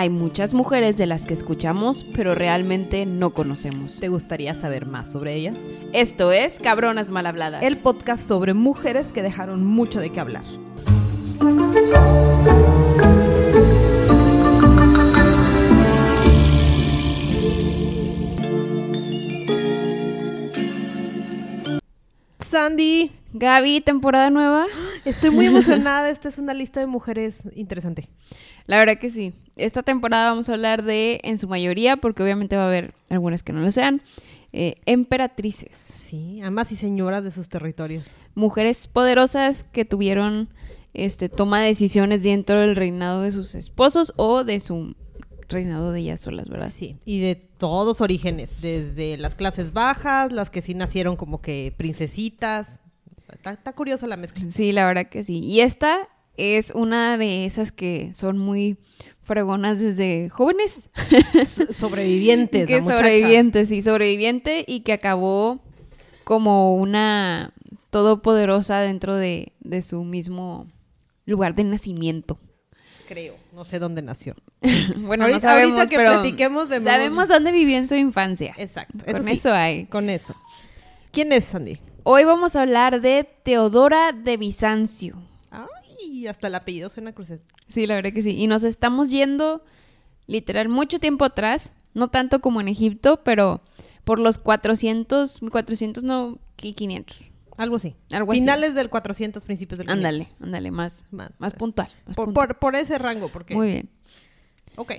Hay muchas mujeres de las que escuchamos, pero realmente no conocemos. ¿Te gustaría saber más sobre ellas? Esto es Cabronas Mal Habladas. El podcast sobre mujeres que dejaron mucho de qué hablar. Sandy, Gaby, temporada nueva. estoy muy emocionada. Esta es una lista de mujeres interesante. La verdad que sí. Esta temporada vamos a hablar de, en su mayoría, porque obviamente va a haber algunas que no lo sean, eh, emperatrices. Sí, amas y señoras de sus territorios. Mujeres poderosas que tuvieron este, toma de decisiones dentro del reinado de sus esposos o de su reinado de ellas solas, ¿verdad? Sí, y de todos orígenes, desde las clases bajas, las que sí nacieron como que princesitas. Está, está curiosa la mezcla. Sí, la verdad que sí. Y esta es una de esas que son muy fregonas desde jóvenes. Sobrevivientes, que la sobreviviente, sí, sobreviviente y que acabó como una todopoderosa dentro de, de su mismo lugar de nacimiento. Creo, no sé dónde nació. bueno, ahorita, no sabemos, ahorita que pero platiquemos vemos. sabemos dónde vivió en su infancia. Exacto, Con sí, eso hay. Con eso. ¿Quién es Sandy? Hoy vamos a hablar de Teodora de Bizancio. Hasta el apellido suena crucero. Sí, la verdad que sí. Y nos estamos yendo literal mucho tiempo atrás, no tanto como en Egipto, pero por los 400, 400 no, ¿qué? 500. Algo así. Algo así. Finales del 400, principios del 500. Ándale, ándale, más, más puntual. más Por, puntual. por- por ese rango, porque... Muy bien. Ok.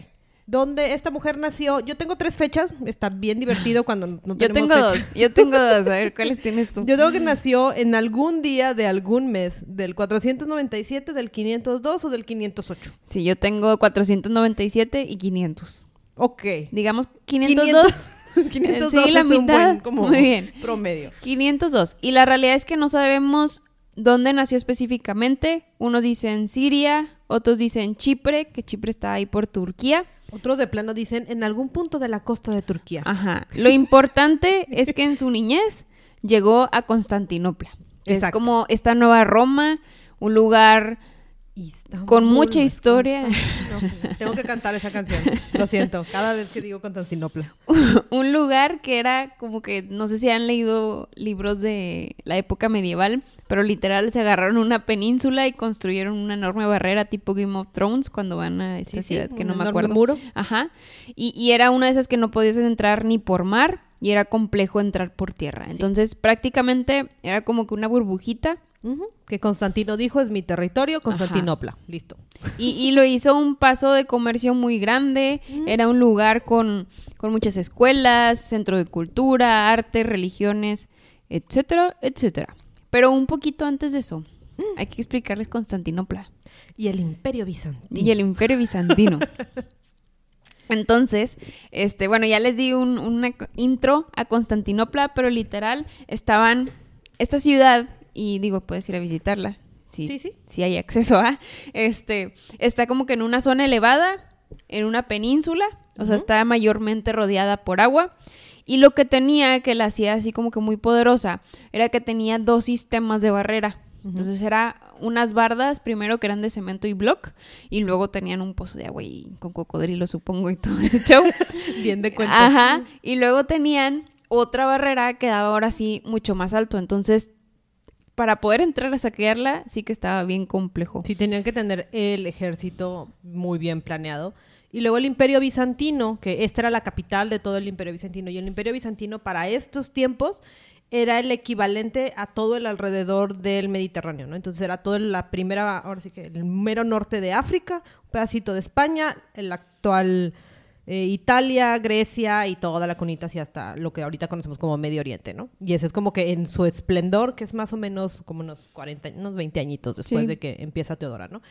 ¿Dónde esta mujer nació? Yo tengo tres fechas. Está bien divertido cuando no Yo tenemos tengo fecha. dos, yo tengo dos. A ver, ¿cuáles tienes tú? Yo tengo que nació en algún día de algún mes, del 497, del 502 o del 508. Sí, yo tengo 497 y 500. Ok. Digamos 502. 502 Sí, la es un mitad. buen como Muy bien. promedio. 502. Y la realidad es que no sabemos dónde nació específicamente. Unos dicen Siria, otros dicen Chipre, que Chipre está ahí por Turquía. Otros de plano dicen en algún punto de la costa de Turquía. Ajá. Lo importante es que en su niñez llegó a Constantinopla. que Es como esta nueva Roma, un lugar Con mucha historia. Tengo que cantar esa canción. Lo siento. Cada vez que digo Constantinopla. un lugar que era como que, no sé si han leído libros de la época medieval, pero literal se agarraron una península y construyeron una enorme barrera tipo Game of Thrones cuando van a esta Sí, sí, ciudad que no me acuerdo. muro. Ajá. Y, y era una de esas que no podías entrar ni por mar y era complejo entrar por tierra. Sí. Entonces prácticamente era como que una burbujita Que Constantino dijo es mi territorio, Constantinopla. Listo. Y, y lo hizo un paso de comercio muy grande. Era un lugar con, con muchas escuelas, centro de cultura, arte, religiones, etcétera, etcétera. Pero un poquito antes de eso, hay que explicarles Constantinopla Y el imperio bizantino. y el Imperio Bizantino. Entonces, este, bueno, ya les di un, una intro a Constantinopla, pero literal estaban esta ciudad y digo, puedes ir a visitarla. Sí, Sí, sí. si hay acceso a. Este, está como que en una zona elevada, en una península, o sea, está mayormente rodeada por agua. Y lo que tenía, que la hacía así como que muy poderosa, era que tenía dos sistemas de barrera. Entonces era unas bardas, primero que eran de cemento y block, y luego tenían un pozo de agua y con cocodrilo, supongo, y todo ese show. Bien de cuenta. Ajá. Y luego tenían otra barrera que daba ahora sí mucho más alto. Entonces, para poder entrar a saquearla, sí que estaba bien complejo. Sí, tenían que tener el ejército muy bien planeado. Y luego el imperio bizantino, que esta era la capital de todo el imperio bizantino. Y el imperio bizantino para estos tiempos era el equivalente a todo el alrededor del Mediterráneo, ¿no? Entonces era toda la primera, ahora sí que el mero norte de África, un pedacito de España, el actual eh, Italia, Grecia y toda la conita hacia hasta lo que ahorita conocemos como Medio Oriente, ¿no? Y ese es como que en su esplendor, que es más o menos como unos 40, unos 20 añitos después Sí. de que empieza Teodora, ¿no?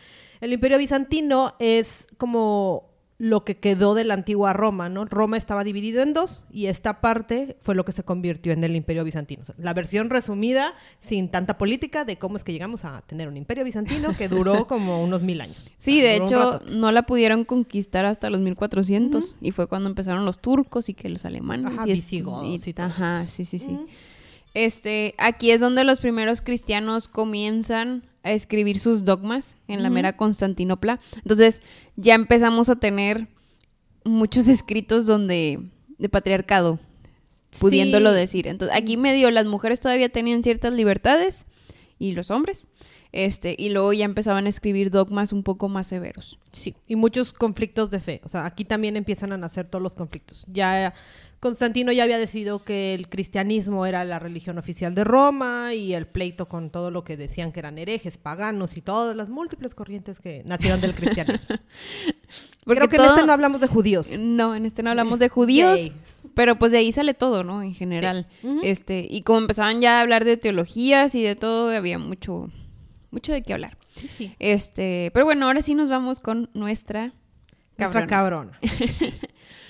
El Imperio Bizantino es como lo que quedó de la antigua Roma, ¿no? Roma estaba dividido en dos y esta parte fue lo que se convirtió en el Imperio Bizantino. O sea, la versión resumida, sin tanta política, de cómo es que llegamos a tener un Imperio Bizantino que duró como unos mil años. Sí, sea, de hecho, no la pudieron conquistar hasta los 1400 y fue cuando empezaron los turcos y que los alemanes. Ajá, y visigodos y Ajá, sí, sí, sí. Este, aquí es donde los primeros cristianos comienzan a escribir sus dogmas en la mera Constantinopla. Entonces, ya empezamos a tener muchos escritos donde de patriarcado, pudiéndolo Sí. decir. Entonces, aquí medio las mujeres todavía tenían ciertas libertades y los hombres. Este, y luego ya empezaban a escribir dogmas un poco más severos. Sí, y muchos conflictos de fe. O sea, aquí también empiezan a nacer todos los conflictos. Ya Constantino ya había decidido que el cristianismo era la religión oficial de Roma y el pleito con todo lo que decían que eran herejes, paganos y todas las múltiples corrientes que nacieron del cristianismo. Porque Creo que todo- en este no hablamos de judíos. No, en este no hablamos de judíos, Yay. pero pues de ahí sale todo, ¿no? En general. Este, y como empezaban ya a hablar de teologías y de todo, había mucho, mucho de qué hablar. Sí, sí. Este, pero bueno, ahora sí nos vamos con nuestra Nuestra cabrona. cabrona. Sí.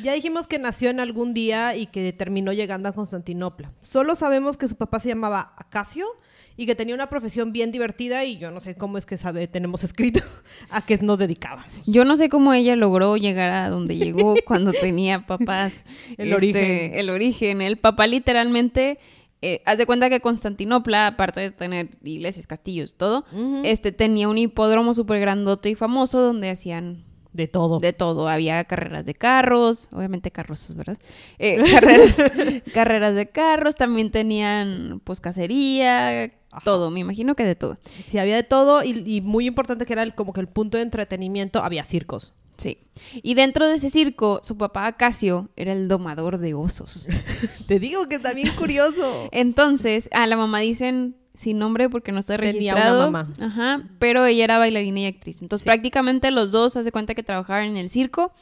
Ya dijimos que nació en algún día y que terminó llegando a Constantinopla. Solo sabemos que su papá se llamaba Acacio y que tenía una profesión bien divertida y yo no sé cómo es que sabe, tenemos escrito a qué nos dedicaba. Yo no sé cómo ella logró llegar a donde llegó cuando tenía papás. El este, origen. El origen. El papá literalmente, eh, haz de cuenta que Constantinopla, aparte de tener iglesias, castillos, todo, este tenía un hipódromo súper grandote y famoso donde hacían De todo. de todo. Había carreras de carros, obviamente carrozas, ¿verdad? Eh, carreras, carreras de carros, también tenían pues cacería, Ajá. todo, me imagino que de todo. Sí, había de todo y, y muy importante que era el- como que el punto de entretenimiento, había circos. Sí. Y dentro de ese circo, su papá Acacio era el domador de osos. Te digo que está bien curioso. Entonces, a la mamá dicen sin nombre porque no está Tenía registrado. una mamá. Ajá, pero ella era bailarina y actriz. Entonces, Sí. prácticamente los dos hace cuenta que trabajaban en el circo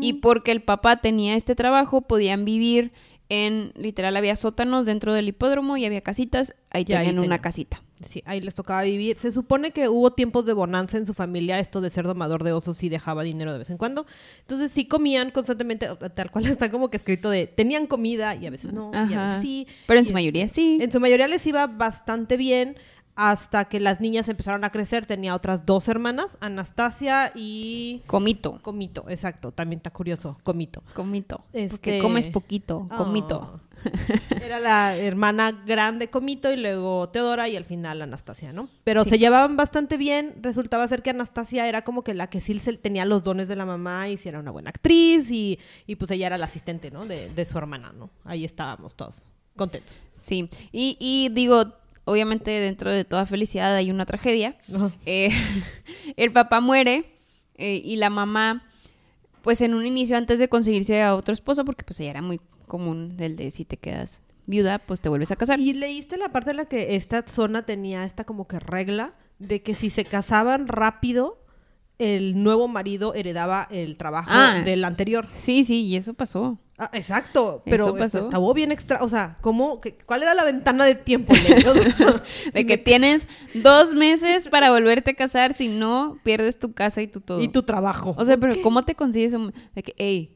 y Mm. porque el papá tenía este trabajo, podían vivir en literal había sótanos dentro del hipódromo y había casitas, ahí Y ahí tenían una casita. Sí, ahí les tocaba vivir. Se supone que hubo tiempos de bonanza en su familia, esto de ser domador de osos y dejaba dinero de vez en cuando. Entonces sí comían constantemente, tal cual está como que escrito de, tenían comida y a veces no, y a veces sí. Pero en Y su mayoría sí. En su mayoría les iba bastante bien hasta que las niñas empezaron a crecer. Tenía otras dos hermanas, Anastasia y Comito. Comito. Exacto, también está curioso, Comito. Comito. Este- Porque comes poquito. Comito. Oh. Era la hermana grande Comito y luego Teodora y al final Anastasia, ¿no? Pero Sí. se llevaban bastante bien. Resultaba ser que Anastasia era como que la que sí tenía los dones de la mamá y si era una buena actriz y, y pues ella era la asistente, ¿no? De, de su hermana, ¿no? Ahí estábamos todos contentos. Sí. Y, y digo, obviamente dentro de toda felicidad hay una tragedia. Eh, el papá muere eh, y la mamá, pues en un inicio antes de conseguirse a otro esposo, porque pues ella era muy común del de si te quedas viuda, pues te vuelves a casar. Y leíste la parte en la que esta zona tenía esta como que regla de que si se casaban rápido, el nuevo marido heredaba el trabajo Ah. del anterior. Sí, sí, y eso pasó. Ah, exacto, pero estaba bien extra, o sea, ¿cómo, qué- ¿cuál era la ventana de tiempo? De que tienes dos meses para volverte a casar, si no, pierdes tu casa y tu todo. y tu trabajo. O sea, pero ¿cómo te consigues un... de que, hey,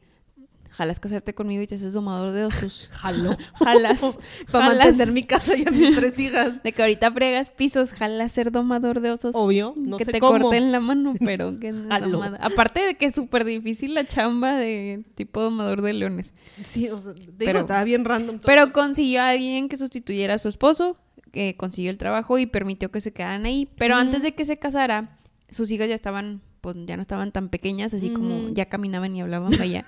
jalas casarte conmigo y te haces domador de osos? Jaló. Jalas. Para mantener mi casa y a mis tres hijas. De que ahorita fregas pisos, jalas ser domador de osos. Obvio, no que sé te cómo. corten la mano, pero que no Jalo. Aparte de que es súper difícil la chamba de tipo domador de leones. Sí, o sea, digo, Pero- estaba bien random. todo. Pero consiguió a alguien que sustituyera a su esposo, que consiguió el trabajo y permitió que se quedaran ahí. Pero Ujú. antes de que se casara, sus hijas ya estaban, pues ya no estaban tan pequeñas, así como Ujú. ya caminaban y hablaban vaya.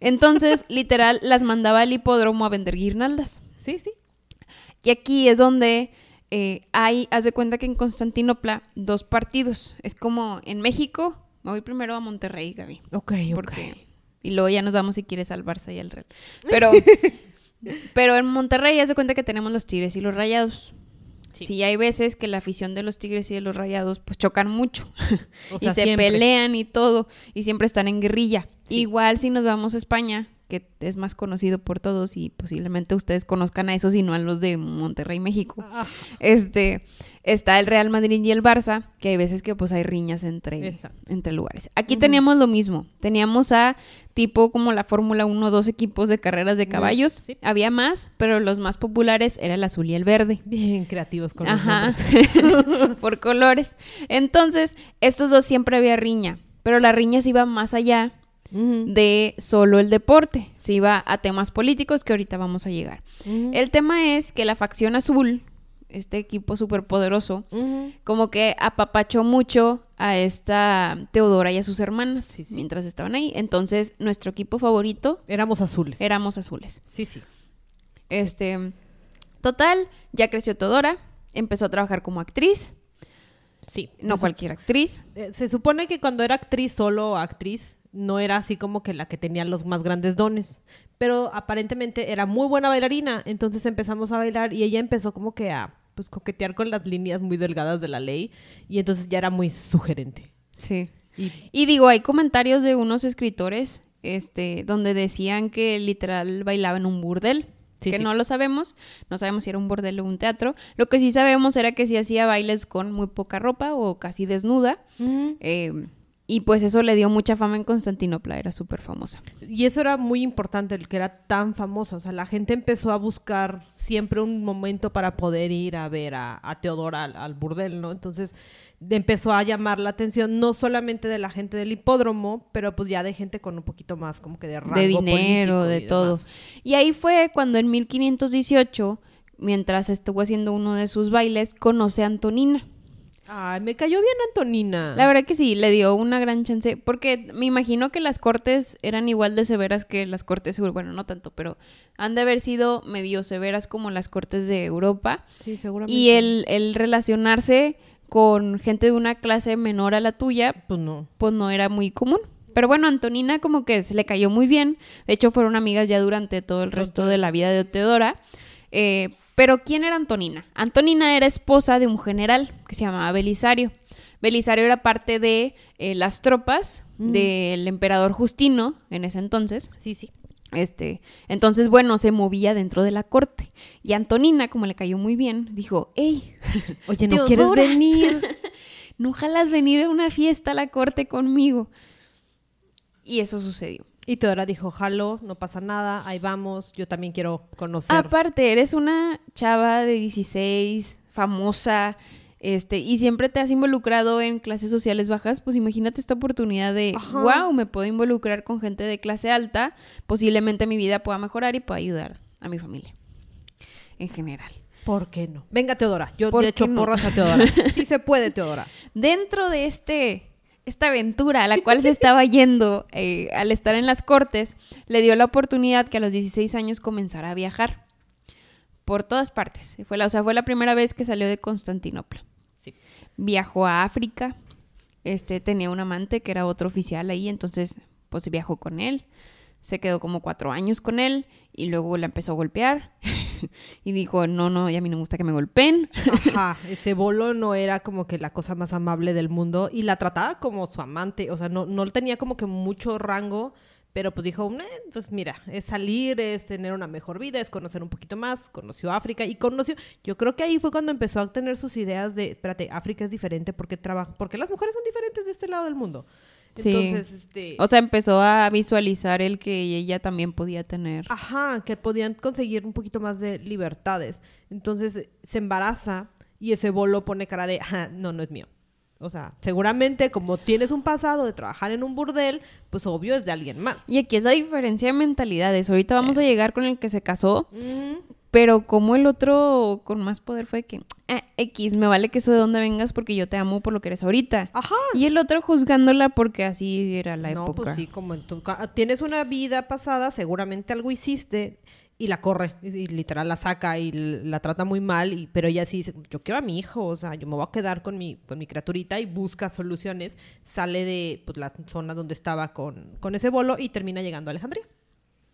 Entonces, literal, las mandaba al hipódromo a vender guirnaldas. Sí, sí. Y aquí es donde eh, hay, haz de cuenta que en Constantinopla, dos partidos. Es como en México, me voy primero a Monterrey, Gaby. Ok, Porque, Y luego ya nos vamos si quieres al Barça y al Real. Pero, pero en Monterrey haz de cuenta que tenemos los Tigres y los Rayados. Sí. Sí. hay veces que la afición de los Tigres y de los Rayados pues chocan mucho. O y se siempre. pelean y todo. Y siempre están en guerrilla. Sí. Igual si nos vamos a España, que es más conocido por todos y posiblemente ustedes conozcan a esos y no a los de Monterrey, México. Ah, Este, está el Real Madrid y el Barça, que hay veces que pues hay riñas entre, Exacto. entre lugares. Aquí teníamos lo mismo. Teníamos a tipo como la Fórmula 1, dos equipos de carreras de caballos. Sí. Había más, pero los más populares era el azul y el verde. bien creativos con los Ajá, nombres. por colores. Entonces, estos dos siempre había riña, pero la riña se iba más allá de solo el deporte, se iba a temas políticos que ahorita vamos a llegar. El tema es que la facción azul, este equipo superpoderoso, Ujú. como que apapachó mucho a esta Teodora y a sus hermanas Sí, sí. mientras estaban ahí. Entonces, nuestro equipo favorito Éramos azules. éramos azules. Sí, sí. Este, total, ya creció Teodora, empezó a trabajar como actriz, Sí. no Se cualquier actriz. Eh, Se supone que cuando era actriz, solo actriz, no era así como que la que tenía los más grandes dones. Pero aparentemente era muy buena bailarina. Entonces empezamos a bailar y ella empezó como que a pues coquetear con las líneas muy delgadas de la ley. Y entonces ya era muy sugerente. Sí. Y Y digo, hay comentarios de unos escritores, este, donde decían que literal bailaba en un burdel. Sí, que sí. no lo sabemos, no sabemos si era un burdel o un teatro. Lo que sí sabemos era que sí hacía bailes con muy poca ropa o casi desnuda. Eh, y pues eso le dio mucha fama en Constantinopla, era súper famosa. Y eso era muy importante, el que era tan famoso. O sea, la gente empezó a buscar siempre un momento para poder ir a ver a, a Teodora al, al burdel, ¿no? Entonces empezó a llamar la atención no solamente de la gente del hipódromo, pero pues ya de gente con un poquito más como que de rango de dinero, de y todo. demás. Y ahí fue cuando en 1518, mientras estuvo haciendo uno de sus bailes, conoce a Antonina. Ay, me cayó bien Antonina. La verdad que sí, le dio una gran chance, porque me imagino que las cortes eran igual de severas que las cortes, bueno, no tanto, pero han de haber sido medio severas como las cortes de Europa. Sí, seguramente. Y el, el relacionarse con gente de una clase menor a la tuya, Pues no. pues no era muy común. Pero bueno, Antonina como que se le cayó muy bien. De hecho, fueron amigas ya durante todo el resto de la vida de Teodora. Eh, pero ¿quién era Antonina? Antonina era esposa de un general que se llamaba Belisario. Belisario era parte de eh, las tropas del emperador Justino en ese entonces. Sí, sí. Este, entonces, bueno, se movía dentro de la corte. Y Antonina, como le cayó muy bien, dijo, hey, Oye, ¿no quieres venir? no jalas venir a una fiesta a la corte conmigo. Y eso sucedió. Y Teodora dijo, jalo, no pasa nada, ahí vamos, yo también quiero conocer. Aparte, eres una chava de 16, famosa, este, y siempre te has involucrado en clases sociales bajas, pues imagínate esta oportunidad de, Ajá. wow, me puedo involucrar con gente de clase alta, posiblemente mi vida pueda mejorar y pueda ayudar a mi familia. En general. ¿Por qué no? Venga, Teodora. Yo ¿Por le echo no? porras a Teodora. Sí se puede, Teodora. Dentro de este esta aventura a la cual se estaba yendo eh, al estar en las cortes, le dio la oportunidad que a los 16 años comenzara a viajar por todas partes. Fue la, o sea, fue la primera vez que salió de Constantinopla. Sí. Viajó a África, este, tenía un amante que era otro oficial ahí, entonces pues viajó con él, se quedó como cuatro años con él y luego la empezó a golpear y dijo, no, no, ya a mí no me gusta que me golpeen. Ajá, ese bolo no era como que la cosa más amable del mundo y la trataba como su amante, o sea, no, no tenía como que mucho rango, pero pues dijo, "Eh, pues mira, es salir, es tener una mejor vida, es conocer un poquito más, conoció África y conoció, yo creo que ahí fue cuando empezó a tener sus ideas de, espérate, África es diferente porque trabaja, porque las mujeres son diferentes de este lado del mundo. Sí. Entonces, este... O sea, empezó a visualizar el que ella también podía tener. Ajá, que podían conseguir un poquito más de libertades. Entonces se embaraza y ese bolo pone cara de, "Ajá, no, no es mío. O sea, seguramente como tienes un pasado de trabajar en un burdel, pues obvio es de alguien más. Y aquí es la diferencia de mentalidades. Ahorita vamos a llegar con el que se casó, pero como el otro con más poder fue que, "Ah, X, me vale que eso de donde vengas porque yo te amo por lo que eres ahorita. Ajá. Y el otro juzgándola porque así era la no, época. pues sí, como en tu ca- tienes una vida pasada, seguramente algo hiciste y la corre, y, y literal la saca y la trata muy mal, y, pero ella sí dice, yo quiero a mi hijo, o sea, yo me voy a quedar con mi, con mi criaturita y busca soluciones, sale de pues, la zona donde estaba con, con ese bolo y termina llegando a Alejandría.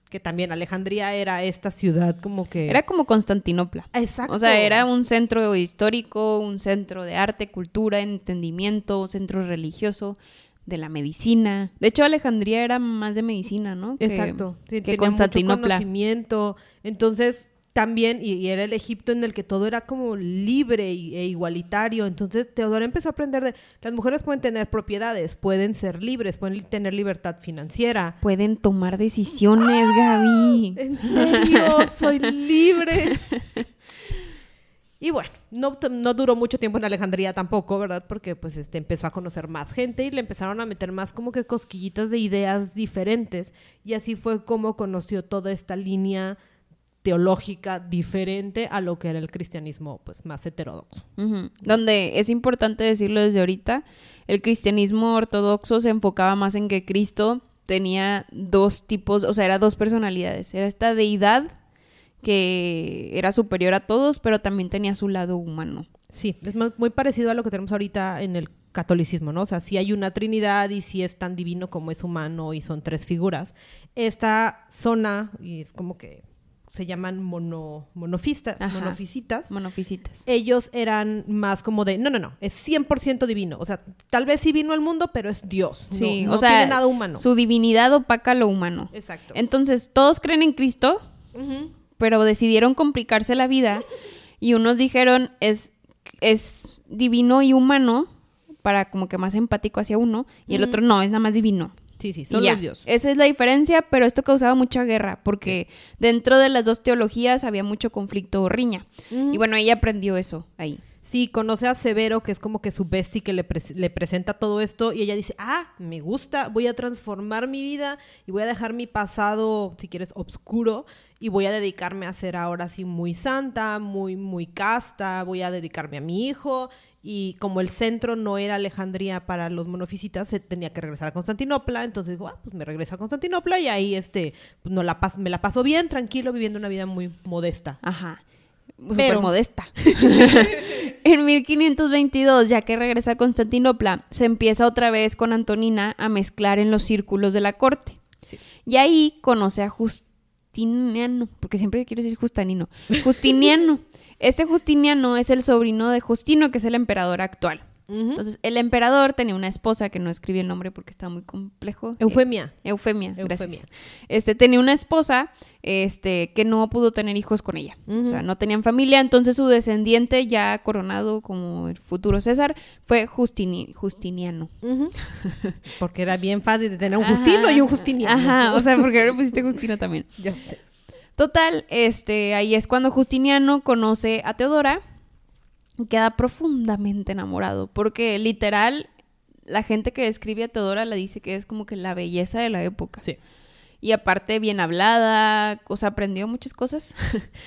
Que también Alejandría era esta ciudad como que... Era como Constantinopla. Exacto. O sea, era un centro histórico, un centro de arte, cultura, entendimiento, centro religioso, de la medicina. De hecho, Alejandría era más de medicina, ¿no? Que- Exacto. Sí, que tenía mucho Constantinopla. conocimiento. Entonces, también, y, y era el Egipto en el que todo era como libre y- e igualitario. Entonces, Teodora empezó a aprender de, las mujeres pueden tener propiedades, pueden ser libres, pueden tener libertad financiera. Pueden tomar decisiones, Gaby. ¿En serio? Soy libre. Y bueno, no, no duró mucho tiempo en Alejandría tampoco, ¿verdad? Porque pues este, empezó a conocer más gente y le empezaron a meter más como que cosquillitas de ideas diferentes. Y así fue como conoció toda esta línea teológica diferente a lo que era el cristianismo pues más heterodoxo. Donde es importante decirlo desde ahorita, el cristianismo ortodoxo se enfocaba más en que Cristo tenía dos tipos, o sea, era dos personalidades. Era esta deidad que era superior a todos, pero también tenía su lado humano. Sí, es mu- muy parecido a lo que tenemos ahorita en el catolicismo, ¿no? O sea, si hay una trinidad y si es tan divino como es humano y son tres figuras. Esta zona, y es como que se llaman mono, monofistas, monofisitas, Monofisitas. ellos eran más como de, no, no, no, es 100% divino. O sea, tal vez sí vino al mundo, pero es Dios. no- Sí, no, o sea, tiene nada humano. su divinidad opaca lo humano. Exacto. Entonces, todos creen en Cristo, pero decidieron complicarse la vida y unos dijeron es, es divino y humano para como que más empático hacia uno y el otro no, es nada más divino. Sí, sí, solo es Dios. Esa es la diferencia, pero esto causaba mucha guerra porque dentro de las dos teologías había mucho conflicto o riña. Y bueno, ella aprendió eso ahí. Sí, conoce a Severo, que es como que su bestie que le, le presenta todo esto, y ella dice, ah, me gusta, voy a transformar mi vida y voy a dejar mi pasado, si quieres, oscuro, y voy a dedicarme a ser ahora sí muy santa, muy, muy casta, voy a dedicarme a mi hijo, y como el centro no era Alejandría para los monofisitas, se tenía que regresar a Constantinopla, entonces dijo, ah, pues me regreso a Constantinopla y ahí este, pues, no la pas- me la paso bien, tranquilo, viviendo una vida muy modesta. Ajá. Súper modesta. en 1522, ya que regresa a Constantinopla, se empieza otra vez con Antonina a mezclar en los círculos de la corte. Sí. Y ahí conoce a Justiniano, porque siempre quiero decir Justanino. Justiniano. Este Justiniano es el sobrino de Justino, que es el emperador actual. Entonces, el emperador tenía una esposa que no escribí el nombre porque está muy complejo. Eufemia. Eh, Eufemia, Eufemia. gracias. Este tenía una esposa, este, que no pudo tener hijos con ella. O sea, no tenían familia, entonces su descendiente, ya coronado como el futuro César, fue Justini- Justiniano. Porque era bien fácil de tener un Justino Ajá. y un Justiniano. Ajá, o sea, porque ahora pusiste Justino también. Ya sé. Total, este, ahí es cuando Justiniano conoce a Teodora y queda profundamente enamorado, porque literal la gente que describe a Teodora le dice que es como que la belleza de la época. Sí. Y aparte bien hablada, o sea, aprendió muchas cosas.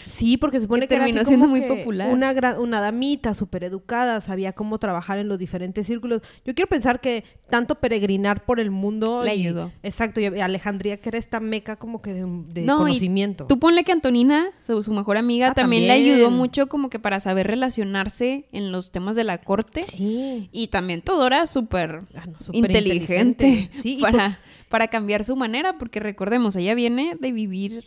Sí, porque se supone Que que, era así terminó siendo como muy popular. Una, gran- una damita súper educada, sabía cómo trabajar en los diferentes círculos. Yo quiero pensar que tanto peregrinar por el mundo... Le y- ayudó. Exacto, y Alejandría que era esta meca como que de, de No, y conocimiento. Tú ponle que Antonina, su, su mejor amiga, Ah, también, le ayudó mucho como que para saber relacionarse en los temas de la corte. Sí. Y también Teodora súper Ah, no, inteligente inteligente. Sí, y para, para cambiar su manera, porque recordemos, ella viene de vivir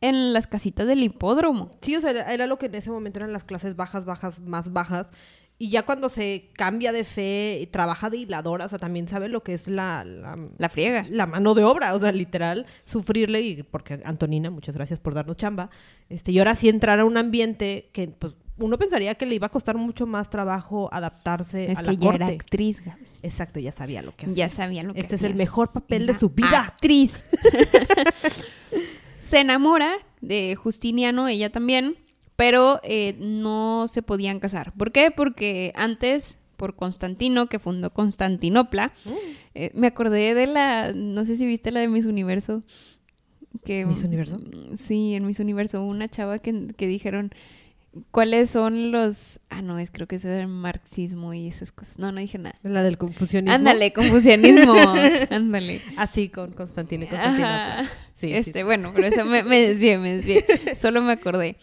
en las casitas del hipódromo. Sí, o sea, era, era lo que en ese momento eran las clases bajas, bajas, más bajas. Y ya cuando se cambia de fe, y trabaja de hiladora, o sea, también sabe lo que es la, la, La friega. la mano de obra, o sea, literal, sufrirle, y porque Antonina, muchas gracias por darnos chamba, este, y ahora sí entrar a un ambiente que, pues, uno pensaría que le iba a costar mucho más trabajo adaptarse Es a que la ya corte. era actriz, Gaby. Exacto, ya sabía lo que hacía. Ya sabía lo que Este es hacía. el mejor papel de su vida. Actriz. se enamora de Justiniano, ella también, pero eh, no se podían casar. ¿Por qué? Porque antes, por Constantino, que fundó Constantinopla, Mm. eh, me acordé de la, no sé si viste la de Miss Universo. Que, ¿Miss Universo? Sí, en Miss Universo, una chava que, que dijeron cuáles son los... Ah, no, es creo que es el marxismo y esas cosas. No, no dije nada. La del confusionismo. Ándale, confucianismo. Ándale. Así con Constantino y Constantinopla. Ajá. Sí, este, sí. bueno, pero eso me, me desvié, me desvié. Solo me acordé.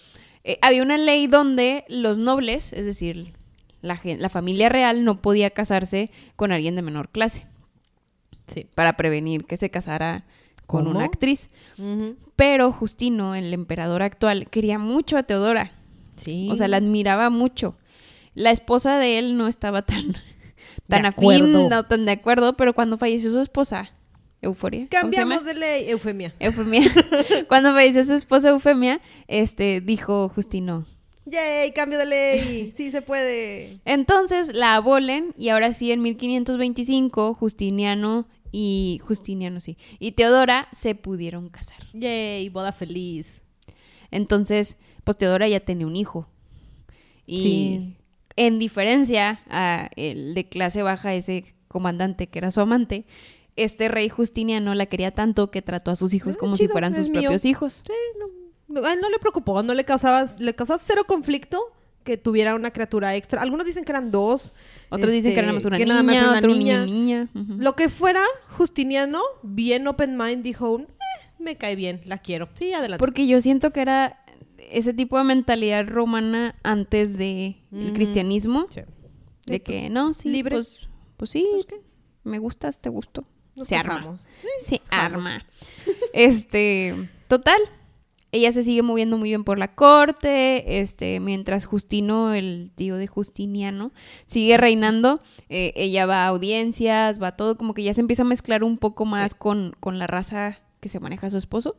Eh, había una ley donde los nobles, es decir, la, la familia real no podía casarse con alguien de menor clase Sí. para prevenir que se casara con ¿Cómo? una actriz. Pero Justino, el emperador actual, quería mucho a Teodora. Sí. O sea, la admiraba mucho. La esposa de él no estaba tan, tan De afín, acuerdo. no tan de acuerdo, pero cuando falleció su esposa, Euforia. Cambiamos de ley. Eufemia. Eufemia. Cuando falleció su esposa Eufemia, este, dijo Justino. ¡Yay! ¡Cambio de ley! ¡Sí se puede! Entonces la abolen y ahora sí en 1525 Justiniano y Justiniano sí y Teodora se pudieron casar. ¡Yay! Boda feliz. Entonces, pues Teodora ya tenía un hijo. Y Sí. en diferencia a el de clase baja ese comandante que era su amante, este rey Justiniano la quería tanto que trató a sus hijos Ah, como si fueran sus mío. propios hijos. Sí, no, no, a él no le preocupó, no le causaba, le causaba cero conflicto que tuviera una criatura extra. Algunos dicen que eran dos. Otros dicen que era nada este, más una niña, nada más era una otro un niña. Lo que fuera, Justiniano, bien open mind, dijo, "Eh, me cae bien, la quiero. Sí, adelante. Porque yo siento que era ese tipo de mentalidad romana antes de el Ujú. cristianismo. Sí. De que, no, sí, libre. pues, pues sí, Pues, ¿qué? me gustas, te gusto. Nos Se arma. Se arma. Este, total. Ella se sigue moviendo muy bien por la corte, este, mientras Justino, el tío de Justiniano, sigue reinando, eh, ella va a audiencias, va a todo, como que ya se empieza a mezclar un poco más con, con la raza que se maneja su esposo.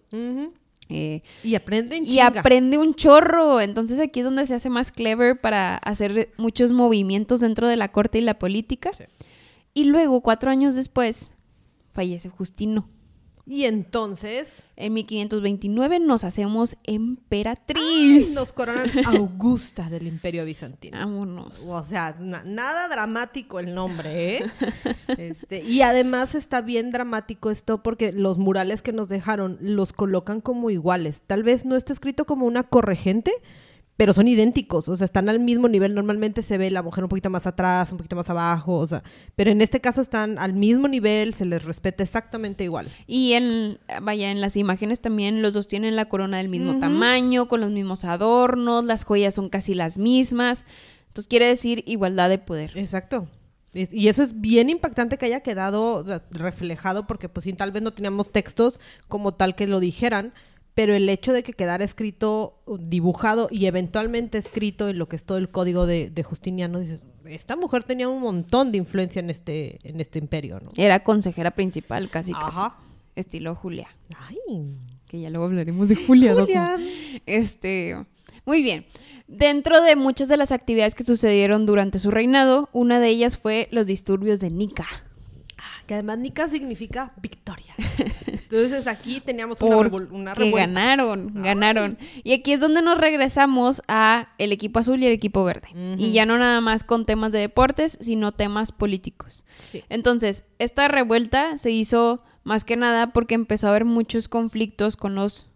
Eh, Y aprenden y aprende un chorro. Entonces aquí es donde se hace más clever para hacer muchos movimientos dentro de la corte y la política. Sí. Y luego, cuatro años después, fallece Justino. Y entonces En 1529 nos hacemos ¡ay! emperatriz. nos coronan Augusta del Imperio Bizantino. Vámonos. O sea, na- nada dramático el nombre, ¿eh? Este, y además está bien dramático esto porque los murales que nos dejaron los colocan como iguales. Tal vez no está escrito como una corregente, pero son idénticos, o sea, están al mismo nivel. Normalmente se ve la mujer un poquito más atrás, un poquito más abajo, o sea, pero en este caso están al mismo nivel, se les respeta exactamente igual. Y en, vaya, en las imágenes también los dos tienen la corona del mismo tamaño, con los mismos adornos, las joyas son casi las mismas. Entonces quiere decir igualdad de poder. Exacto. Y eso es bien impactante que haya quedado reflejado porque pues sí, tal vez no teníamos textos como tal que lo dijeran, pero el hecho de que quedara escrito, dibujado y eventualmente escrito en lo que es todo el código de, de Justiniano, dices, esta mujer tenía un montón de influencia en este, en este imperio, ¿no? Era consejera principal, casi, casi. Ajá. Estilo Julia. Ay, Que ya luego hablaremos de Julia. Docu. Julia. Este, muy bien. Dentro de muchas de las actividades que sucedieron durante su reinado, una de ellas fue los disturbios de Nika. Que además Nika significa victoria. Entonces aquí teníamos una, revol- una revuelta. ganaron, ganaron. Y aquí es donde nos regresamos a el equipo azul y el equipo verde. Y ya no nada más con temas de deportes, sino temas políticos. Sí. Entonces, esta revuelta se hizo más que nada porque empezó a haber muchos conflictos con los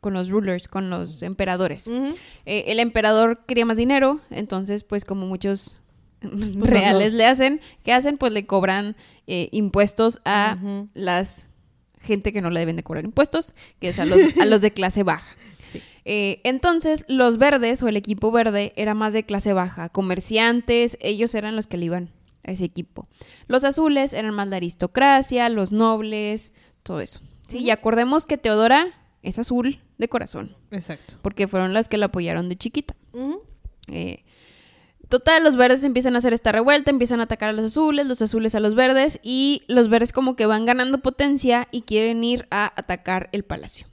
con los rulers, con los emperadores. Eh, el emperador quería más dinero, entonces pues como muchos no, reales no. le hacen, ¿qué hacen? Pues le cobran eh, impuestos a las gente que no le deben de cobrar impuestos, que es a los, a los de clase baja. Sí. Eh, entonces, los verdes o el equipo verde era más de clase baja, comerciantes, ellos eran los que le iban a ese equipo. Los azules eran más la aristocracia, los nobles, todo eso. Sí, y acordemos que Teodora es azul de corazón, Exacto. porque fueron las que la apoyaron de chiquita. Eh, total, los verdes empiezan a hacer esta revuelta, empiezan a atacar a los azules, los azules a los verdes, y los verdes como que van ganando potencia y quieren ir a atacar el palacio.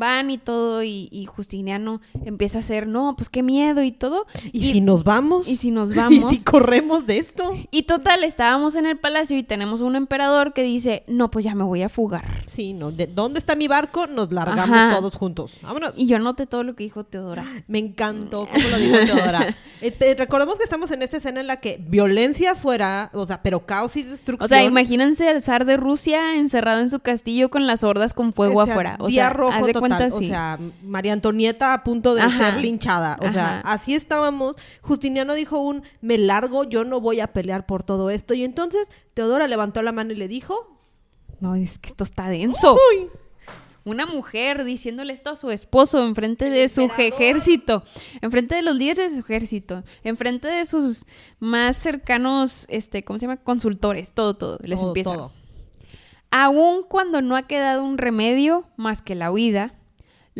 Van y todo, y, y Justiniano empieza a hacer, no, pues qué miedo y todo. ¿Y, si nos vamos? y si nos vamos? ¿Y si corremos de esto? Y total, estábamos en el palacio y tenemos un emperador que dice, no, pues ya me voy a fugar. Sí, no. ¿De dónde está mi barco? Nos largamos Ajá. todos juntos. Vámonos. Y yo noté todo lo que dijo Teodora. Me encantó cómo lo dijo Teodora. Eh, eh, recordemos que estamos en esta escena en la que violencia fuera, o sea, pero caos y destrucción. O sea, imagínense al zar de Rusia encerrado en su castillo con las hordas con fuego O sea, afuera. O sea, rojo haz de. Cuenta O sea, María Antonieta a punto de Ajá. ser linchada. O sea, así estábamos. Justiniano dijo un, me largo, yo no voy a pelear por todo esto. Y entonces Teodora levantó la mano y le dijo, No, es que esto está denso. uy, Una mujer diciéndole esto a su esposo enfrente de su ejército, enfrente de los líderes de su ejército, enfrente de sus más cercanos, este, ¿cómo se llama? Consultores, todo, todo. Les todo, empieza. todo. Aun cuando no ha quedado un remedio más que la huida,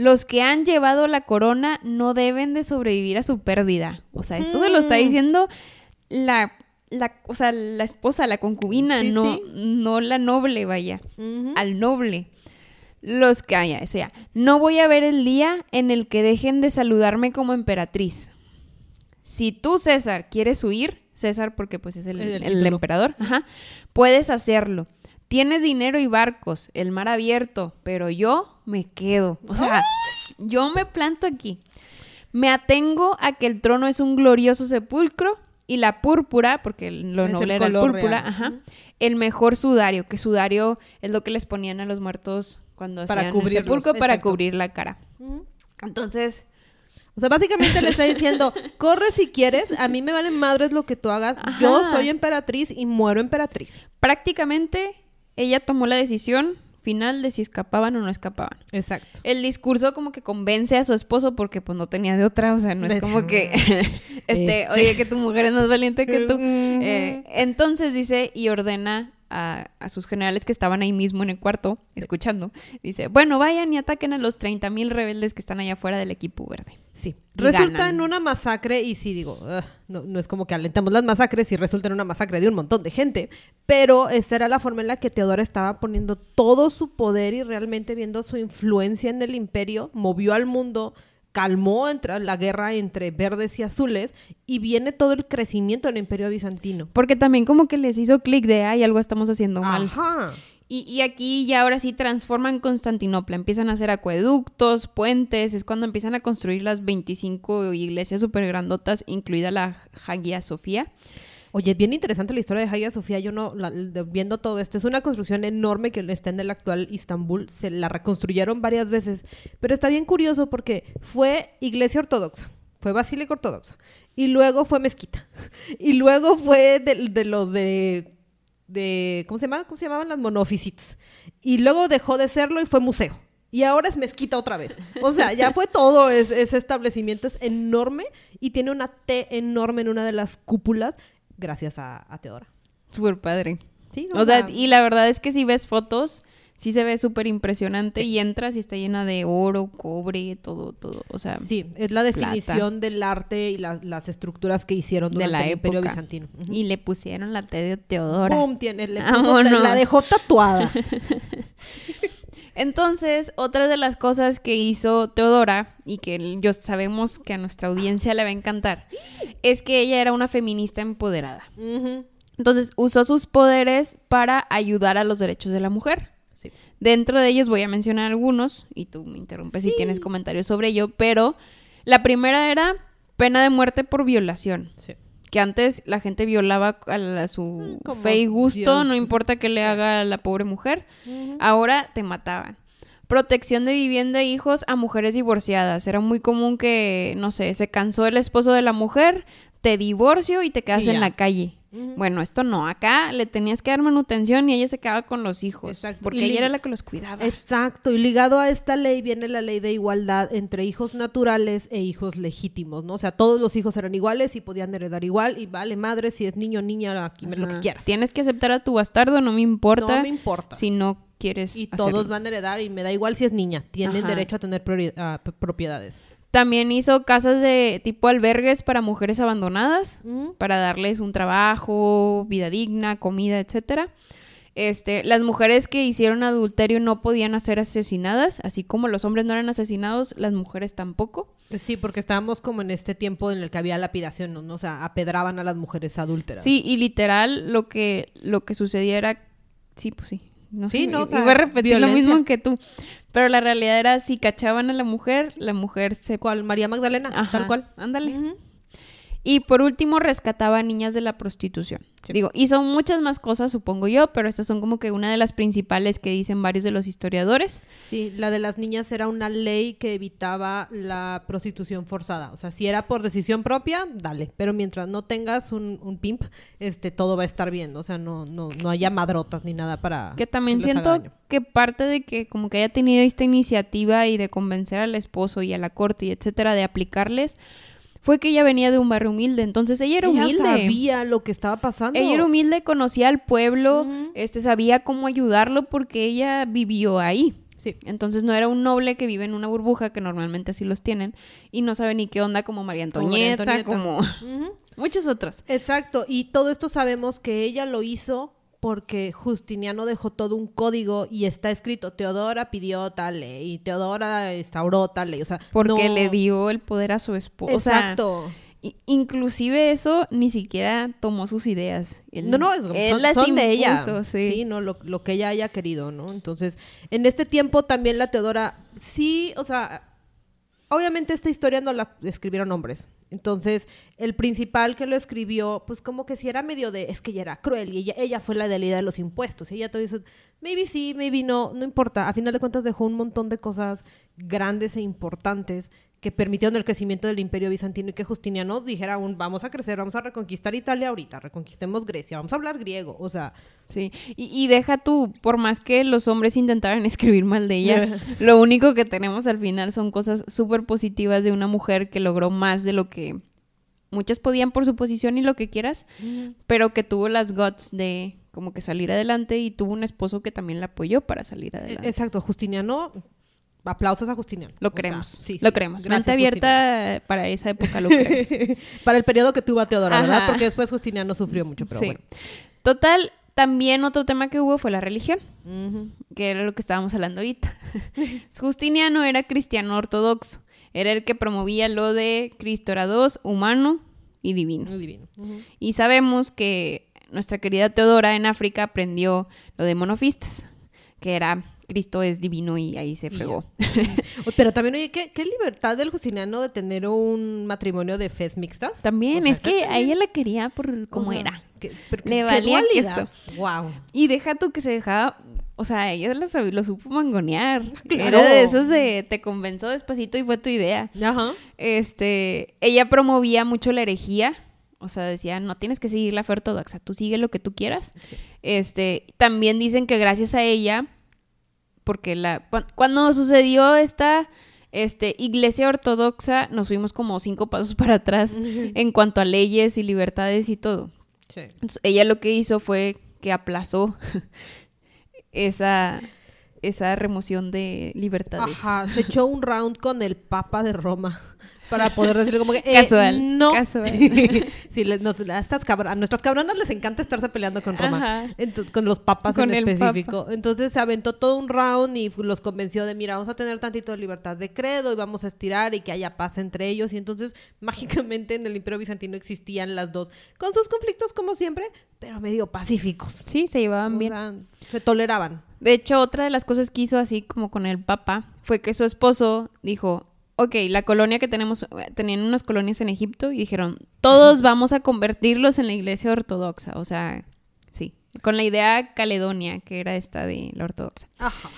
los que han llevado la corona no deben de sobrevivir a su pérdida. O sea, esto se lo está Mm. diciendo la, la, o sea, la esposa, la concubina, Sí, no, sí. no la noble, vaya, al noble. Los que, ah, ya, eso ya. No voy a ver el día en el que dejen de saludarme como emperatriz. Si tú, César, quieres huir, César, porque pues es el, emperador, ajá, puedes hacerlo. Tienes dinero y barcos, el mar abierto, pero yo me quedo. O sea, yo me planto aquí. Me atengo a que el trono es un glorioso sepulcro y la púrpura, porque lo Es noble era el color púrpura, ajá, el mejor sudario, que sudario es lo que les ponían a los muertos cuando Para hacían el sepulcro para exacto. cubrir la cara. Entonces, O sea, básicamente le está diciendo, corre si quieres, a mí me valen madres lo que tú hagas, yo soy emperatriz y muero emperatriz. Prácticamente ella tomó la decisión final de si escapaban o no escapaban. Exacto. El discurso como que convence a su esposo porque pues no tenía de otra, o sea, no es como que, este, Este. oye, que tu mujer es más valiente que tú. Eh, entonces dice y ordena a, a sus generales que estaban ahí mismo en el cuarto, escuchando, dice, bueno, vayan y ataquen a los 30 mil rebeldes que están allá afuera del equipo verde. Sí. Resulta ganan. en una masacre, y sí digo, no, no es como que alentamos las masacres y resulta en una masacre de un montón de gente, pero esta era la forma en la que Teodora estaba poniendo todo su poder y realmente viendo su influencia en el imperio, movió al mundo, calmó entre la guerra entre verdes y azules, y viene todo el crecimiento del imperio bizantino. Porque también como que les hizo clic de, ay, algo estamos haciendo mal. Ajá. Y, y aquí ya ahora sí transforman Constantinopla, empiezan a hacer acueductos, puentes, es cuando empiezan a construir las 25 iglesias súper grandotas, incluida la Hagia Sofía. Oye, bien interesante la historia de Hagia Sofía. Yo no, la- de- viendo todo esto, es una construcción enorme que está en el actual Istambul. Se la reconstruyeron varias veces, pero está bien curioso porque fue iglesia ortodoxa, fue basílica ortodoxa, y luego fue mezquita, y luego fue de, de los de, de, ¿cómo se llama? ¿Cómo se llamaban las monofisites? Y luego dejó de serlo y fue museo. Y ahora es mezquita otra vez. O sea, ya fue todo. es- ese establecimiento es enorme y tiene una T enorme en una de las cúpulas gracias a, a Teodora. Súper padre. Sí, ¿no? O sea, y la verdad es que si ves fotos, sí se ve súper impresionante y entras y está llena de oro, cobre, todo, todo. O sea, sí, es la definición del arte y las, las estructuras que hicieron de durante la el Imperio época. Bizantino. Ujú. Y le pusieron la T de Teodora. ¡Pum! Tiene, le puso- la dejó tatuada. Entonces, otra de las cosas que hizo Teodora y que yo sabemos que a nuestra audiencia le va a encantar es que ella era una feminista empoderada. Entonces, usó sus poderes para ayudar a los derechos de la mujer. Sí. Dentro de ellos voy a mencionar algunos y tú me interrumpes si tienes comentarios sobre ello, pero la primera era pena de muerte por violación. Sí. Que antes la gente violaba a, la- su Mm, como fe y gusto, Dios. no importa qué le haga a la pobre mujer. Ahora te mataban. Protección de vivienda e hijos a mujeres divorciadas. Era muy común que, no sé, se cansó el esposo de la mujer, te divorcio y te quedas Y en la calle. Bueno, esto no. Acá le tenías que dar manutención y ella se quedaba con los hijos. Exacto. Porque Y ella era la que los cuidaba. Exacto, y ligado a esta ley viene la ley de igualdad entre hijos naturales e hijos legítimos, ¿no? O sea, todos los hijos eran iguales y podían heredar igual y vale madre si es niño o niña, aquí lo que quieras. Tienes que aceptar a tu bastardo, no me importa. No me importa. Si no quieres. y hacerlo. todos van a heredar y me da igual si es niña, tienen Ajá. derecho a tener propiedades. También hizo casas de tipo albergues para mujeres abandonadas. Ujú. para darles un trabajo, vida digna, comida, etcétera. Este, las mujeres que hicieron adulterio no podían ser asesinadas, así como los hombres no eran asesinados, las mujeres tampoco. Sí, porque estábamos como en este tiempo en el que había lapidación, ¿no? O sea, apedraban a las mujeres adúlteras. Sí, y literal lo que lo que sucedía era sí, pues sí. No Sí, sé, no, o sea, iba a repetir lo mismo que tú. Pero la realidad era si cachaban a la mujer, la mujer se ¿Cuál? María Magdalena, Ajá, tal cual. Ándale. Y por último, rescataba a niñas de la prostitución. Sí. Digo, hizo muchas más cosas, supongo yo, pero estas son como que una de las principales que dicen varios de los historiadores. Sí, la de las niñas era una ley que evitaba la prostitución forzada. O sea, si era por decisión propia, dale. Pero mientras no tengas un, un pimp, este, todo va a estar bien. O sea, no, no, no haya madrotas ni nada para Que también siento que parte de que como que haya tenido esta iniciativa y de convencer al esposo y a la corte y etcétera de aplicarles, fue que ella venía de un barrio humilde. Entonces ella era Ella humilde. sabía lo que estaba pasando. Ella era humilde, conocía al pueblo, este, sabía cómo ayudarlo porque ella vivió ahí. Sí. Entonces no era un noble que vive en una burbuja, que normalmente así los tienen, y no sabe ni qué onda como María Como María Antonieta, Antonieta. como muchos otros. Exacto, y todo esto sabemos que ella lo hizo porque Justiniano dejó todo un código y está escrito, Teodora pidió tal ley, y Teodora instauró tal ley, o sea, Porque no- le dio el poder a su esposa. Exacto. inclusive eso ni siquiera tomó sus ideas. Él- No, no, es, él son, las son de ella. impuso, sí. no, lo, lo que ella haya querido, ¿no? Entonces, en este tiempo también la Teodora, sí, o sea, obviamente esta historia no la escribieron hombres. Entonces, el principal que lo escribió, pues como que sí era medio de, es que ella era cruel y ella, fue la deidad de los impuestos. Y ella todo eso, maybe sí, maybe no, no importa. A final de cuentas dejó un montón de cosas grandes e importantes que permitieron el crecimiento del imperio bizantino y que Justiniano dijera un vamos a crecer, vamos a reconquistar Italia ahorita, reconquistemos Grecia, vamos a hablar griego, o sea... Sí, y, y deja tú, por más que los hombres intentaran escribir mal de ella, lo único que tenemos al final son cosas súper positivas de una mujer que logró más de lo que muchas podían por su posición y lo que quieras, pero que tuvo las guts de como que salir adelante y tuvo un esposo que también la apoyó para salir adelante. Exacto, Justiniano Aplausos a Justiniano. Lo O sea, creemos. sí, lo sí. creemos. Gracias, Mente abierta para esa época lo creemos. Para el periodo que tuvo a Teodora, ¿verdad? Ajá. Porque después Justiniano sufrió mucho, pero sí. bueno. Total, también otro tema que hubo fue la religión, que era lo que estábamos hablando ahorita. Justiniano era cristiano ortodoxo. Era el que promovía lo de Cristo era Dios, humano y divino. Muy divino. Y sabemos que nuestra querida Teodora en África aprendió lo de monofistas, que era Cristo es divino y ahí se fregó. Pero también, oye, ¿qué, qué libertad del Justiniano de tener un matrimonio de fes mixtas? También, O sea, es que a ella la quería por o como sea, era. que- pero Le qué valía dualidad. Wow. Y deja tú que se dejaba, o sea, ella lo, sab- lo supo mangonear. Claro. Era de esos de te convenció despacito y fue tu idea. Ajá. Este, ella promovía mucho la herejía. O sea, decía, no tienes que seguir la fe ortodoxa, tú sigue lo que tú quieras. Sí. Este, también dicen que gracias a ella, porque la, cuan- cuando sucedió esta este, iglesia ortodoxa, nos fuimos como cinco pasos para atrás en cuanto a leyes y libertades y todo. Sí. Entonces, ella lo que hizo fue que aplazó esa, esa remoción de libertades. Ajá, se echó un round con el Papa de Roma para poder decirle como que eh, Casual, no. casual. sí, les- a, estas cabra- a nuestras cabronas les encanta estarse peleando con Roma, Ajá. Ento- con los papas Con en específico. Entonces se aventó todo un round y los convenció de, mira, vamos a tener tantito de libertad de credo y vamos a estirar y que haya paz entre ellos. Y entonces mágicamente en el Imperio Bizantino existían las dos, con sus conflictos como siempre, pero medio pacíficos. Sí, se llevaban O bien. sea, se toleraban. De hecho, otra de las cosas que hizo así como con el Papa fue que su esposo dijo, ok, la colonia que tenemos, tenían unas colonias en Egipto y dijeron, todos vamos a convertirlos en la iglesia ortodoxa. O sea, sí, con la idea caledonia, que era esta de la ortodoxa. Ajá.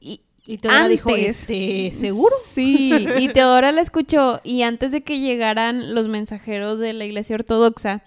Y, Y Teodora dijo, antes- este, ¿seguro? Sí, y Teodora la escuchó y antes de que llegaran los mensajeros de la iglesia ortodoxa,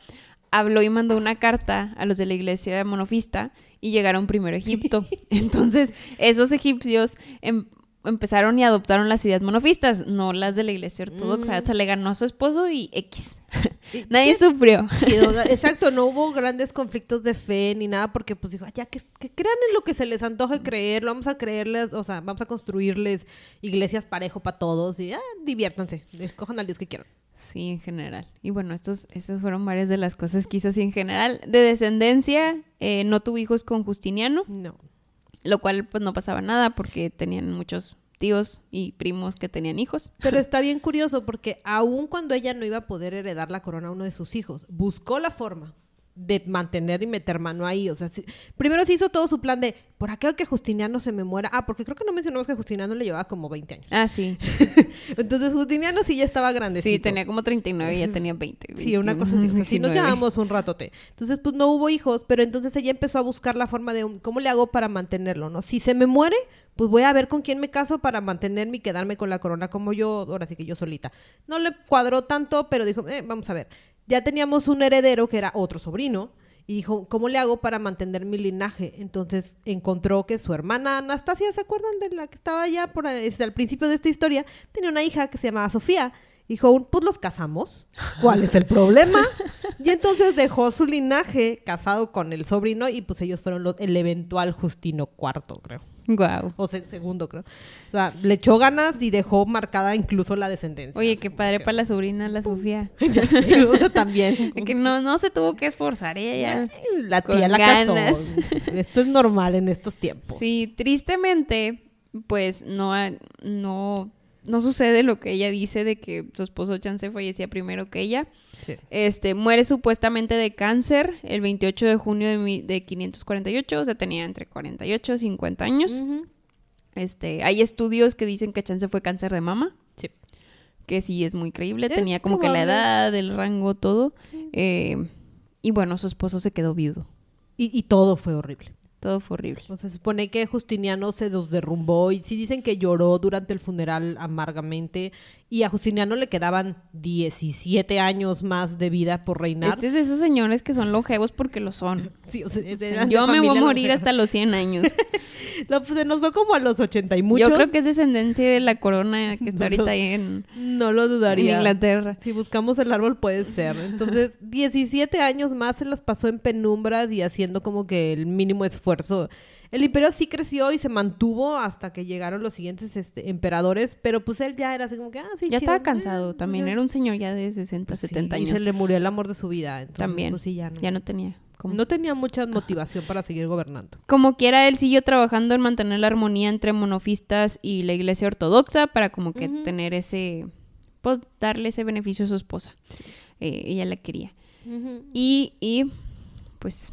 habló y mandó una carta a los de la iglesia monofista y llegaron primero a Egipto. Entonces, esos egipcios em- empezaron y adoptaron las ideas monofistas, no las de la iglesia ortodoxa. Mm. O sea, le ganó a su esposo y X. Nadie sufrió. Exacto, no hubo grandes conflictos de fe ni nada porque pues dijo, "Ah, ya que, que crean en lo que se les antoje creer, lo vamos a creerles, o sea, vamos a construirles iglesias parejo para todos y ah, diviértanse, escojan al Dios que quieran. Sí, en general. Y bueno, estos, estas fueron varias de las cosas así en general. De descendencia, eh, no tuvo hijos con Justiniano. No. Lo cual pues no pasaba nada porque tenían muchos tíos y primos que tenían hijos. Pero está bien curioso porque aun cuando ella no iba a poder heredar la corona a uno de sus hijos, buscó la forma de mantener y meter mano ahí. O sea, sí- primero se hizo todo su plan de, por aquello que Justiniano se me muera. Ah, porque creo que no mencionamos que Justiniano le llevaba como 20 años. Ah, sí. Entonces Justiniano sí ya estaba grandecito. Sí, tenía como 39 y ya tenía 20. Sí, una cosa así. O sea, sí nos 19. llevamos un ratote. Entonces, pues no hubo hijos, pero entonces ella empezó a buscar la forma de cómo le hago para mantenerlo, ¿no? Si se me muere, pues voy a ver con quién me caso para mantenerme y quedarme con la corona como yo, ahora sí que yo solita. No le cuadró tanto, pero dijo, eh, vamos a ver. Ya teníamos un heredero que era otro sobrino. Y dijo, ¿cómo le hago para mantener mi linaje? Entonces encontró que su hermana Anastasia, ¿se acuerdan de la que estaba allá por desde al principio de esta historia? Tenía una hija que se llamaba Sofía. Dijo, pues los casamos. ¿Cuál es el problema? Y entonces dejó su linaje casado con el sobrino y pues ellos fueron los- el eventual Justino IV, creo. Guau. O se- segundo, creo. O sea, le echó ganas y dejó marcada incluso la descendencia. Oye, qué padre para la sobrina, la Sofía. Ya sé, o sea, también. Que no, no se tuvo que esforzar ella ya. La tía la ganas. casó. Esto es normal en estos tiempos. Sí, tristemente, pues no, no, no sucede lo que ella dice de que su esposo Chance fallecía primero que ella. Sí. Este, muere supuestamente de cáncer el 28 de junio de, mi- de 548, o sea, tenía entre 48 y 50 años. Ujú. Este, hay estudios que dicen que Chance fue cáncer de mama, Sí. que sí es muy creíble, Es tenía como que la edad, el rango, todo. Eh, y bueno, su esposo se quedó viudo. Y, y todo fue horrible. Todo fue horrible. Se supone que Justiniano se los derrumbó y sí dicen que lloró durante el funeral amargamente y a Justiniano le quedaban 17 años más de vida por reinar. Este es de esos señores que son longevos porque lo son. Sí, o sea, O sea, yo me voy a morir hasta los 100 años. No, pues, se nos fue como a los 80 y muchos. Yo creo que es descendencia de la corona que está No ahorita ahí en, No lo en dudaría. Inglaterra. Si buscamos el árbol puede ser. Entonces, 17 años más se las pasó en penumbras y haciendo como que el mínimo esfuerzo. El imperio sí creció y se mantuvo hasta que llegaron los siguientes este, emperadores, pero pues él ya era así como que, ah, sí, Ya chido. estaba cansado Eh, también. Era un señor ya de 60, Sí, 70 Y años. se le murió el amor de su vida. Entonces, También. pues, sí, ya no. Ya no tenía. como- No tenía mucha motivación para seguir gobernando. Como quiera, él siguió trabajando en mantener la armonía entre monofistas y la iglesia ortodoxa para como que tener ese, pues darle ese beneficio a su esposa. Eh, ella la quería. Y, y, pues,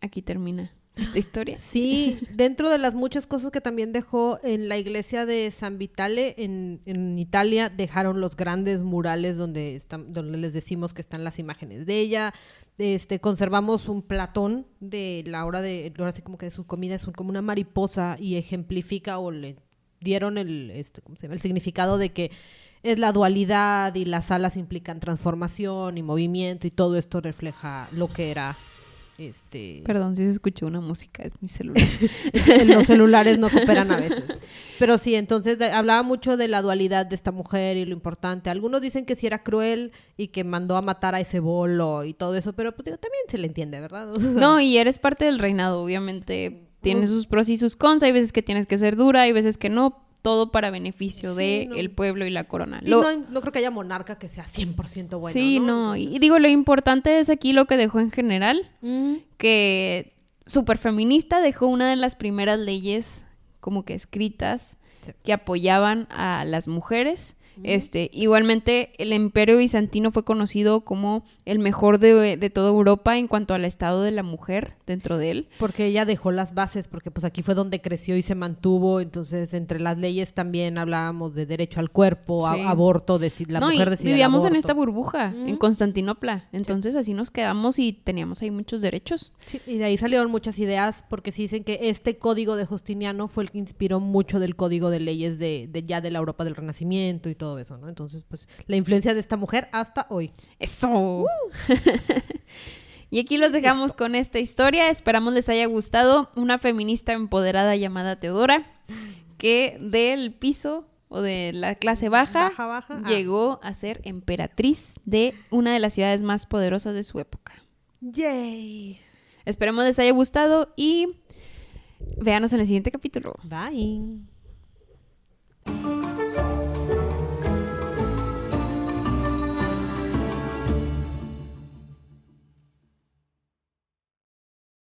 aquí termina esta historia. Sí, dentro de las muchas cosas que también dejó en la iglesia de San Vitale en, en Italia, dejaron los grandes murales donde, están, donde les decimos que están las imágenes de ella. Este, conservamos un platón de la hora de, ahora sí como que su comida es como una mariposa y ejemplifica o le dieron el, este, ¿cómo se llama? el significado de que es la dualidad y las alas implican transformación y movimiento y todo esto refleja lo que era este Perdón si se escuchó una música, es mi celular. los celulares no cooperan a veces. Pero sí, entonces de- hablaba mucho de la dualidad de esta mujer y lo importante. Algunos dicen que sí era cruel y que mandó a matar a ese bolo y todo eso, pero pues digo, también se le entiende, ¿verdad? No, y eres parte del reinado, obviamente. Tiene sus pros y sus cons. Hay veces que tienes que ser dura, hay veces que no. Todo para beneficio Sí, de no. el pueblo y la corona. Y Lo- no, creo que haya monarca que sea 100% bueno. sí, no. Y digo, lo importante es aquí lo que dejó en general. que súper feminista dejó una de las primeras leyes como que escritas Sí. que apoyaban a las mujeres. Este, igualmente el Imperio Bizantino fue conocido como el mejor de, de toda Europa en cuanto al estado de la mujer dentro de él. Porque ella dejó las bases, porque pues aquí fue donde creció y se mantuvo, entonces entre las leyes también hablábamos de derecho al cuerpo, a- aborto, decir la no, mujer decide vivíamos en esta burbuja, en. Constantinopla. Entonces así nos quedamos y teníamos ahí muchos derechos. Sí, y de ahí salieron muchas ideas porque sí dicen que este código de Justiniano fue el que inspiró mucho del código de leyes de, de ya de la Europa del Renacimiento y todo eso, ¿no? Entonces, pues la influencia de esta mujer hasta hoy. Eso. y aquí los dejamos con esta historia. Esperamos les haya gustado. Una feminista empoderada llamada Teodora, que del piso o de la clase baja, Baja, baja. Ah. llegó a ser emperatriz de una de las ciudades más poderosas de su época. Yay. Esperemos les haya gustado y véanos en el siguiente capítulo. Bye.